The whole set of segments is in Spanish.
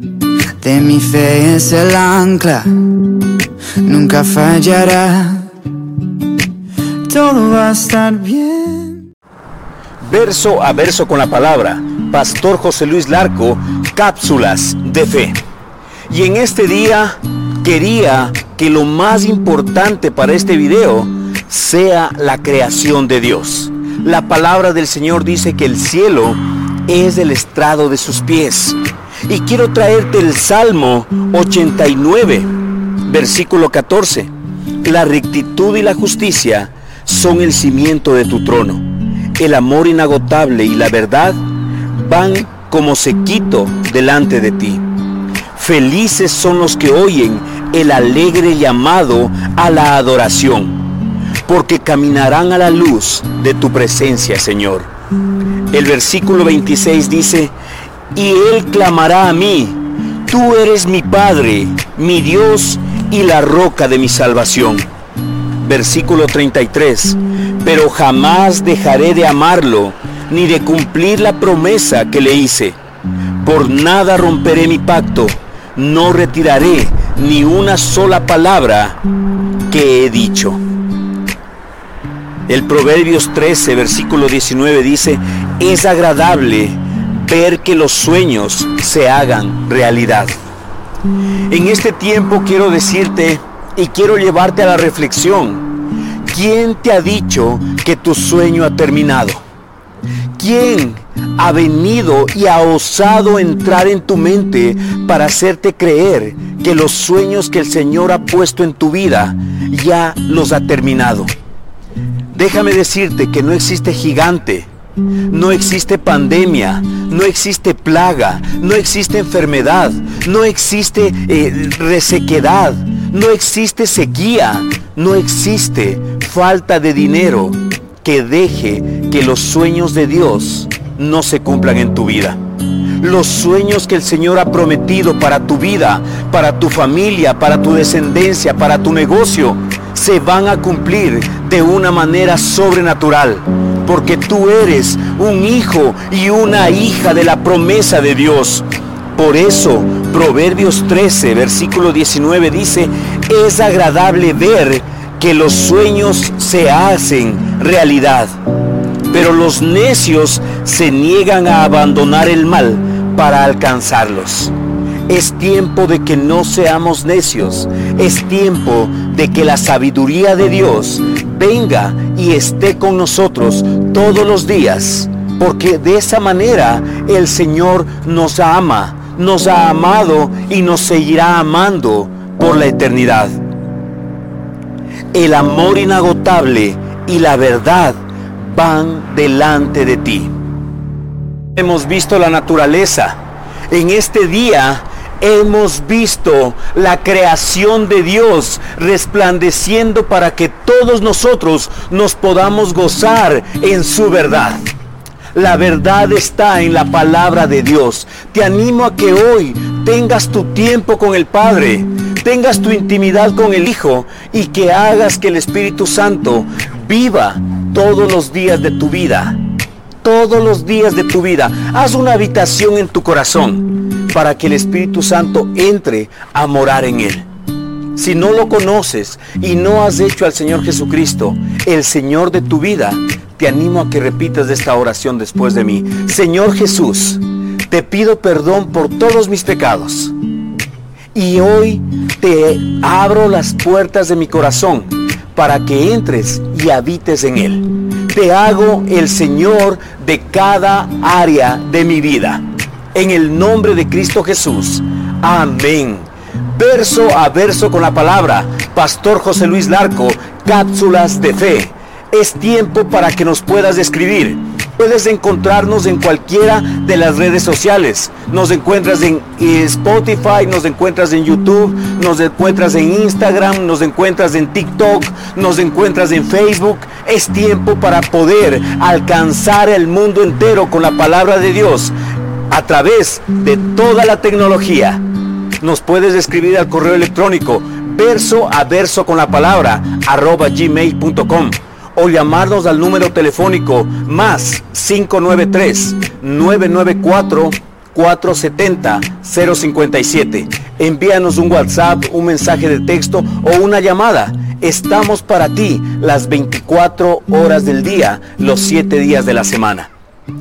De mi fe es el ancla, nunca fallará. Todo va a estar bien. Verso a verso con la palabra. Pastor José Luis Larco, cápsulas de fe. Y en este día quería que lo más importante para este video sea la creación de Dios. La palabra del Señor dice que el cielo es el estrado de sus pies. Y quiero traerte el Salmo 89, versículo 14. La rectitud y la justicia son el cimiento de tu trono. El amor inagotable y la verdad van como sequito delante de ti. Felices son los que oyen el alegre llamado a la adoración, porque caminarán a la luz de tu presencia, Señor. El versículo 26 dice, y él clamará a mí, tú eres mi Padre, mi Dios y la roca de mi salvación. Versículo 33, pero jamás dejaré de amarlo, ni de cumplir la promesa que le hice. Por nada romperé mi pacto, no retiraré ni una sola palabra que he dicho. El Proverbios 13, versículo 19 dice, es agradable ver que los sueños se hagan realidad. En este tiempo quiero decirte y quiero llevarte a la reflexión. ¿Quién te ha dicho que tu sueño ha terminado? ¿Quién ha venido y ha osado entrar en tu mente para hacerte creer que los sueños que el Señor ha puesto en tu vida ya los ha terminado? Déjame decirte que no existe gigante, no existe pandemia, no existe plaga, no existe enfermedad, no existe eh, resequedad, no existe sequía, no existe falta de dinero que deje que los sueños de Dios no se cumplan en tu vida. Los sueños que el Señor ha prometido para tu vida, para tu familia, para tu descendencia, para tu negocio, se van a cumplir de una manera sobrenatural. Porque tú eres un hijo y una hija de la promesa de Dios. Por eso, Proverbios 13, versículo 19 dice, es agradable ver que los sueños se hacen realidad. Pero los necios se niegan a abandonar el mal para alcanzarlos. Es tiempo de que no seamos necios. Es tiempo de que la sabiduría de Dios venga y esté con nosotros todos los días. Porque de esa manera el Señor nos ama, nos ha amado y nos seguirá amando por la eternidad. El amor inagotable y la verdad van delante de ti. Hemos visto la naturaleza. En este día hemos visto la creación de Dios resplandeciendo para que todos nosotros nos podamos gozar en su verdad. La verdad está en la palabra de Dios. Te animo a que hoy tengas tu tiempo con el Padre, tengas tu intimidad con el Hijo y que hagas que el Espíritu Santo viva todos los días de tu vida. Todos los días de tu vida. Haz una habitación en tu corazón para que el Espíritu Santo entre a morar en él. Si no lo conoces y no has hecho al Señor Jesucristo el Señor de tu vida, te animo a que repitas esta oración después de mí. Señor Jesús, te pido perdón por todos mis pecados. Y hoy te abro las puertas de mi corazón para que entres y habites en él. Te hago el Señor de cada área de mi vida. En el nombre de Cristo Jesús. Amén. Verso a verso con la palabra. Pastor José Luis Larco, cápsulas de fe. Es tiempo para que nos puedas escribir. Puedes encontrarnos en cualquiera de las redes sociales. Nos encuentras en Spotify, nos encuentras en YouTube, nos encuentras en Instagram, nos encuentras en TikTok, nos encuentras en Facebook. Es tiempo para poder alcanzar el mundo entero con la palabra de Dios a través de toda la tecnología. Nos puedes escribir al correo electrónico verso a verso con la palabra arroba gmail.com o llamarnos al número telefónico más 593 994 470-057. Envíanos un WhatsApp, un mensaje de texto o una llamada. Estamos para ti las 24 horas del día, los 7 días de la semana.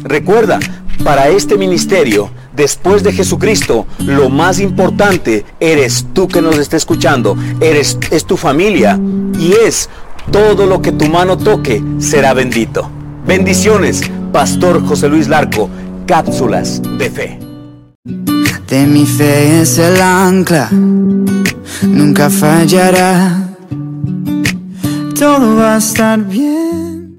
Recuerda, para este ministerio, después de Jesucristo, lo más importante eres tú que nos está escuchando, eres es tu familia y es todo lo que tu mano toque será bendito. Bendiciones, Pastor José Luis Larco, cápsulas de fe. De mi fe es el ancla, nunca fallará. Todo va a estar bien.